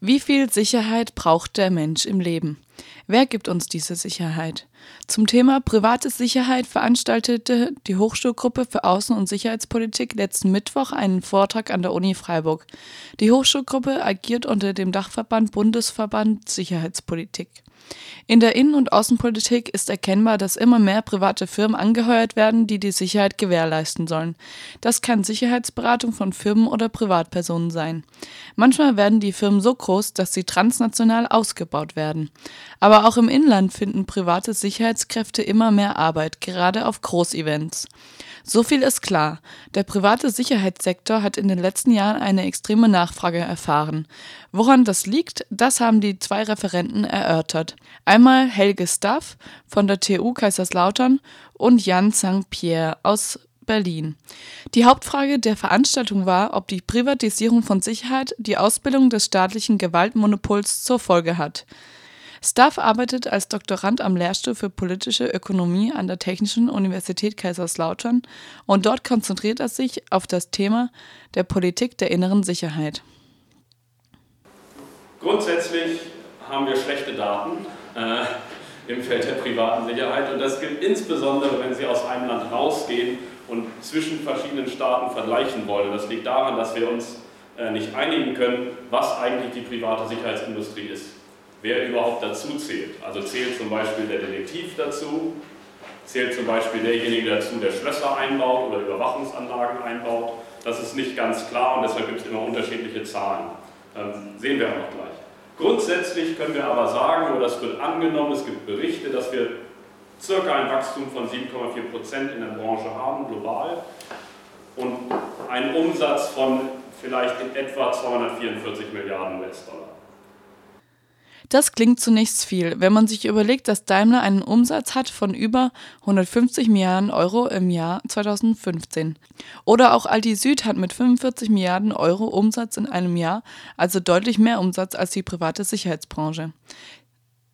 Wie viel Sicherheit braucht der Mensch im Leben? Wer gibt uns diese Sicherheit? Zum Thema private Sicherheit veranstaltete die Hochschulgruppe für Außen- und Sicherheitspolitik letzten Mittwoch einen Vortrag an der Uni Freiburg. Die Hochschulgruppe agiert unter dem Dachverband Bundesverband Sicherheitspolitik. In der Innen- und Außenpolitik ist erkennbar, dass immer mehr private Firmen angeheuert werden, die die Sicherheit gewährleisten sollen. Das kann Sicherheitsberatung von Firmen oder Privatpersonen sein. Manchmal werden die Firmen so groß, dass sie transnational ausgebaut werden. Aber auch im Inland finden private Sicherheitskräfte immer mehr Arbeit, gerade auf Großevents. So viel ist klar. Der private Sicherheitssektor hat in den letzten Jahren eine extreme Nachfrage erfahren. Woran das liegt, das haben die zwei Referenten erörtert. Einmal Helge Staff von der TU Kaiserslautern und Jan St. Pierre aus Berlin. Die Hauptfrage der Veranstaltung war, ob die Privatisierung von Sicherheit die Ausbildung des staatlichen Gewaltmonopols zur Folge hat. Staff arbeitet als Doktorand am Lehrstuhl für politische Ökonomie an der Technischen Universität Kaiserslautern und dort konzentriert er sich auf das Thema der Politik der inneren Sicherheit. Grundsätzlich haben wir schlechte Daten äh, im Feld der privaten Sicherheit und das gilt insbesondere, wenn Sie aus einem Land rausgehen und zwischen verschiedenen Staaten vergleichen wollen. Das liegt daran, dass wir uns äh, nicht einigen können, was eigentlich die private Sicherheitsindustrie ist wer überhaupt dazu zählt. Also zählt zum Beispiel der Detektiv dazu, zählt zum Beispiel derjenige dazu, der Schlösser einbaut oder Überwachungsanlagen einbaut. Das ist nicht ganz klar und deshalb gibt es immer unterschiedliche Zahlen. Ähm, sehen wir auch noch gleich. Grundsätzlich können wir aber sagen, oder es wird angenommen, es gibt Berichte, dass wir circa ein Wachstum von 7,4 Prozent in der Branche haben, global, und einen Umsatz von vielleicht in etwa 244 Milliarden US-Dollar. Das klingt zunächst viel, wenn man sich überlegt, dass Daimler einen Umsatz hat von über 150 Milliarden Euro im Jahr 2015. Oder auch Aldi Süd hat mit 45 Milliarden Euro Umsatz in einem Jahr, also deutlich mehr Umsatz als die private Sicherheitsbranche.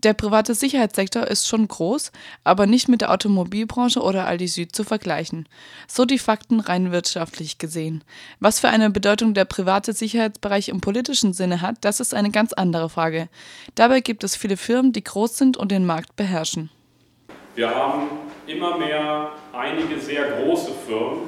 Der private Sicherheitssektor ist schon groß, aber nicht mit der Automobilbranche oder Aldi Süd zu vergleichen. So die Fakten rein wirtschaftlich gesehen. Was für eine Bedeutung der private Sicherheitsbereich im politischen Sinne hat, das ist eine ganz andere Frage. Dabei gibt es viele Firmen, die groß sind und den Markt beherrschen. Wir haben immer mehr einige sehr große Firmen,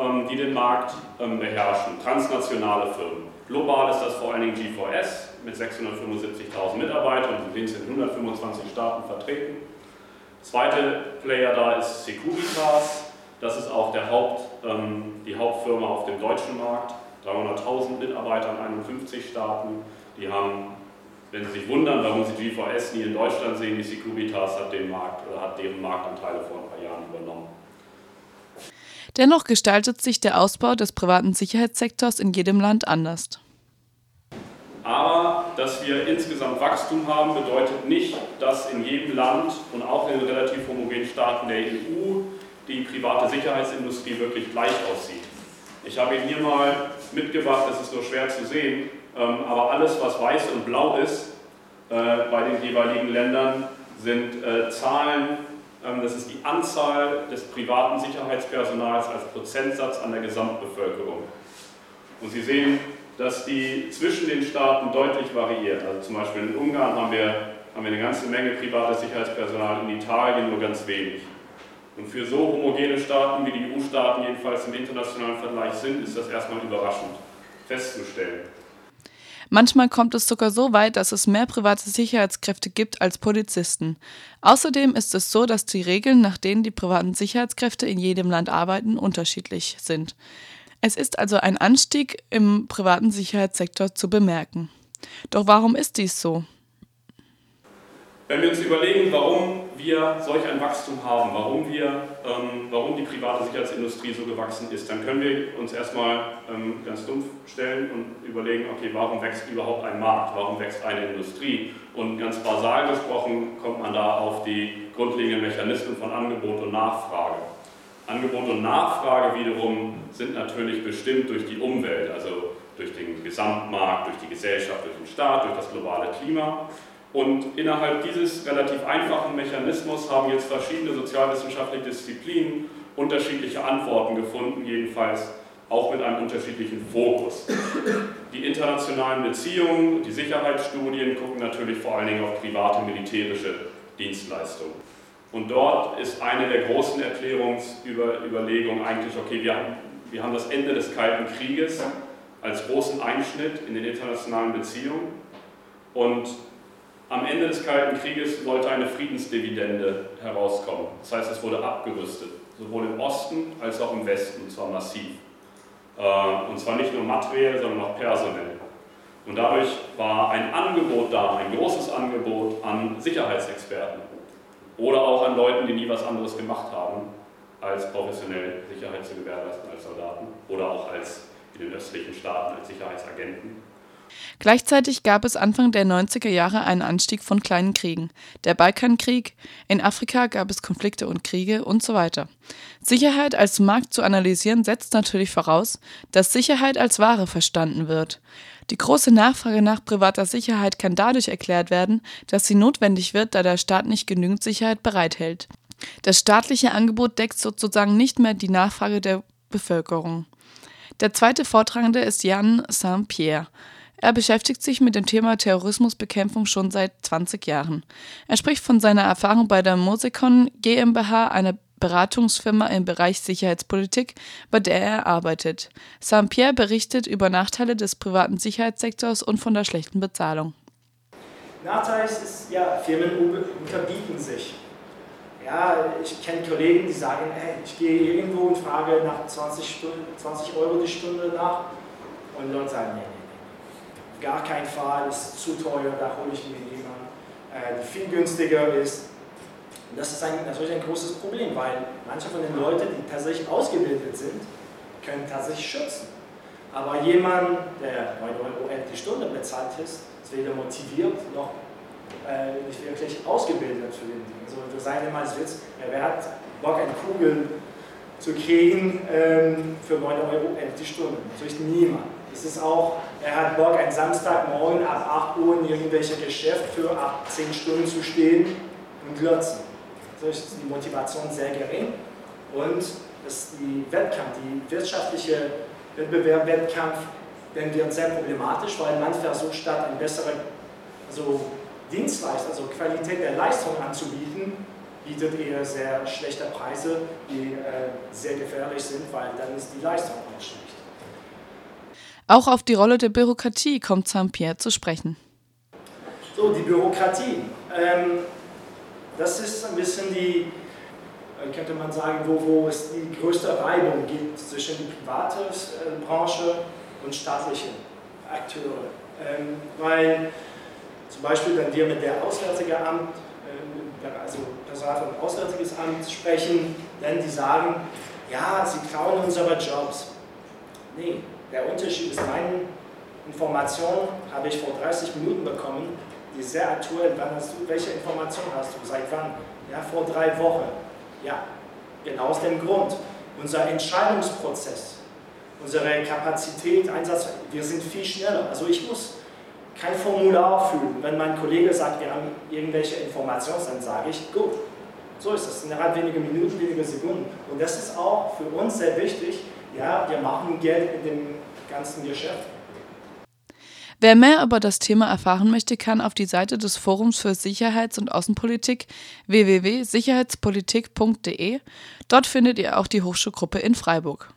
ähm, die den Markt ähm, beherrschen, transnationale Firmen. Global ist das vor allen Dingen G4S mit 675.000 Mitarbeitern und sind in 125 Staaten vertreten. Zweite Player da ist Securitas, das ist auch Haupt, ähm, die Hauptfirma auf dem deutschen Markt, 300.000 Mitarbeiter in 51 Staaten. Die haben, wenn Sie sich wundern, warum Sie G4S nie in Deutschland sehen, die Securitas hat den Markt oder hat deren Marktanteile vor ein paar Jahren übernommen. Dennoch gestaltet sich der Ausbau des privaten Sicherheitssektors in jedem Land anders. Aber dass wir insgesamt Wachstum haben, bedeutet nicht, dass in jedem Land und auch in relativ homogenen Staaten der EU die private Sicherheitsindustrie wirklich gleich aussieht. Ich habe Ihnen hier mal mitgebracht, das ist nur schwer zu sehen, ähm, aber alles, was weiß und blau ist, äh, bei den jeweiligen Ländern, sind äh, Zahlen das ist die Anzahl des privaten Sicherheitspersonals als Prozentsatz an der Gesamtbevölkerung. Und Sie sehen, dass die zwischen den Staaten deutlich variiert. Also zum Beispiel in Ungarn haben wir, haben wir eine ganze Menge privates Sicherheitspersonal, in Italien nur ganz wenig. Und für so homogene Staaten, wie die EU-Staaten jedenfalls im internationalen Vergleich sind, ist das erstmal überraschend festzustellen. Manchmal kommt es sogar so weit, dass es mehr private Sicherheitskräfte gibt als Polizisten. Außerdem ist es so, dass die Regeln, nach denen die privaten Sicherheitskräfte in jedem Land arbeiten, unterschiedlich sind. Es ist also ein Anstieg im privaten Sicherheitssektor zu bemerken. Doch warum ist dies so? Wenn wir uns überlegen, warum wir solch ein Wachstum haben, warum, wir, ähm, warum die private Sicherheitsindustrie so gewachsen ist, dann können wir uns erstmal ähm, ganz dumpf stellen und überlegen, okay, warum wächst überhaupt ein Markt, warum wächst eine Industrie? Und ganz basal gesprochen kommt man da auf die grundlegenden Mechanismen von Angebot und Nachfrage. Angebot und Nachfrage wiederum sind natürlich bestimmt durch die Umwelt, also durch den Gesamtmarkt, durch die Gesellschaft, durch den Staat, durch das globale Klima. Und innerhalb dieses relativ einfachen Mechanismus haben jetzt verschiedene sozialwissenschaftliche Disziplinen unterschiedliche Antworten gefunden, jedenfalls auch mit einem unterschiedlichen Fokus. Die internationalen Beziehungen, die Sicherheitsstudien gucken natürlich vor allen Dingen auf private militärische Dienstleistungen. Und dort ist eine der großen Erklärungsüberlegungen eigentlich, okay, wir haben, wir haben das Ende des Kalten Krieges als großen Einschnitt in den internationalen Beziehungen. Und am Ende des Kalten Krieges sollte eine Friedensdividende herauskommen. Das heißt, es wurde abgerüstet, sowohl im Osten als auch im Westen, und zwar massiv. Äh, und zwar nicht nur materiell, sondern auch personell. Und dadurch war ein Angebot da, ein großes Angebot an Sicherheitsexperten oder auch an Leuten, die nie was anderes gemacht haben, als professionell Sicherheit zu gewährleisten als Soldaten oder auch als in den östlichen Staaten als Sicherheitsagenten. Gleichzeitig gab es Anfang der 90er Jahre einen Anstieg von kleinen Kriegen. Der Balkankrieg, in Afrika gab es Konflikte und Kriege und so weiter. Sicherheit als Markt zu analysieren setzt natürlich voraus, dass Sicherheit als Ware verstanden wird. Die große Nachfrage nach privater Sicherheit kann dadurch erklärt werden, dass sie notwendig wird, da der Staat nicht genügend Sicherheit bereithält. Das staatliche Angebot deckt sozusagen nicht mehr die Nachfrage der Bevölkerung. Der zweite Vortragende ist Jan Saint-Pierre. Er beschäftigt sich mit dem Thema Terrorismusbekämpfung schon seit 20 Jahren. Er spricht von seiner Erfahrung bei der Mosecon GmbH, einer Beratungsfirma im Bereich Sicherheitspolitik, bei der er arbeitet. Saint-Pierre berichtet über Nachteile des privaten Sicherheitssektors und von der schlechten Bezahlung. Nachteil ist, ja, Firmen unterbieten sich. Ja, ich kenne Kollegen, die sagen, hey, ich gehe irgendwo und frage nach 20, Stunden, 20 Euro die Stunde nach und Leute sagen, nee, gar keinen Fall, ist zu teuer, da hole ich mir jemanden, äh, die viel günstiger ist. Und das ist ein, natürlich ein großes Problem, weil manche von den Leuten, die tatsächlich ausgebildet sind, können tatsächlich schützen. Aber jemand, der 9 Euro die Stunde bezahlt ist, ist weder motiviert noch äh, nicht wirklich ausgebildet für den Ding. Also wir sagen immer als Witz, ja, wer hat Bock, eine Kugel zu kriegen ähm, für 9 Euro die Stunde? Natürlich niemand. Es ist auch, er hat Bock, einen Samstagmorgen ab 8 Uhr in irgendwelcher Geschäft für 8, 10 Stunden zu stehen und glotzen. Dadurch ist die Motivation sehr gering und das die Wettkampf, die wirtschaftliche Wettbewerb, Wettkampf, dann wird sehr problematisch, weil man versucht, statt eine bessere also Dienstleistung, also Qualität der Leistung anzubieten, bietet eher sehr schlechte Preise, die äh, sehr gefährlich sind, weil dann ist die Leistung auch schlecht. Auch auf die Rolle der Bürokratie kommt Saint-Pierre zu sprechen. So, die Bürokratie. Ähm, das ist ein bisschen die, äh, könnte man sagen, wo, wo es die größte Reibung gibt zwischen der privaten äh, Branche und staatlichen Akteure. Ähm, weil zum Beispiel, wenn wir mit der Auswärtige Amt, äh, also Personal vom Auswärtiges Amt sprechen, dann die sagen, ja, sie klauen unsere Jobs. Nee, der Unterschied ist, meine Information habe ich vor 30 Minuten bekommen, die ist sehr aktuell. Wann hast du, welche Information hast du? Seit wann? Ja, vor drei Wochen. Ja, genau aus dem Grund. Unser Entscheidungsprozess, unsere Kapazität, Einsatz, wir sind viel schneller. Also ich muss kein Formular füllen. Wenn mein Kollege sagt, wir haben irgendwelche Informationen, dann sage ich, gut, so ist es. Innerhalb weniger Minuten, weniger Sekunden. Und das ist auch für uns sehr wichtig, ja, wir machen Geld in dem ganzen Geschäft. Wer mehr über das Thema erfahren möchte, kann auf die Seite des Forums für Sicherheits- und Außenpolitik www.sicherheitspolitik.de. Dort findet ihr auch die Hochschulgruppe in Freiburg.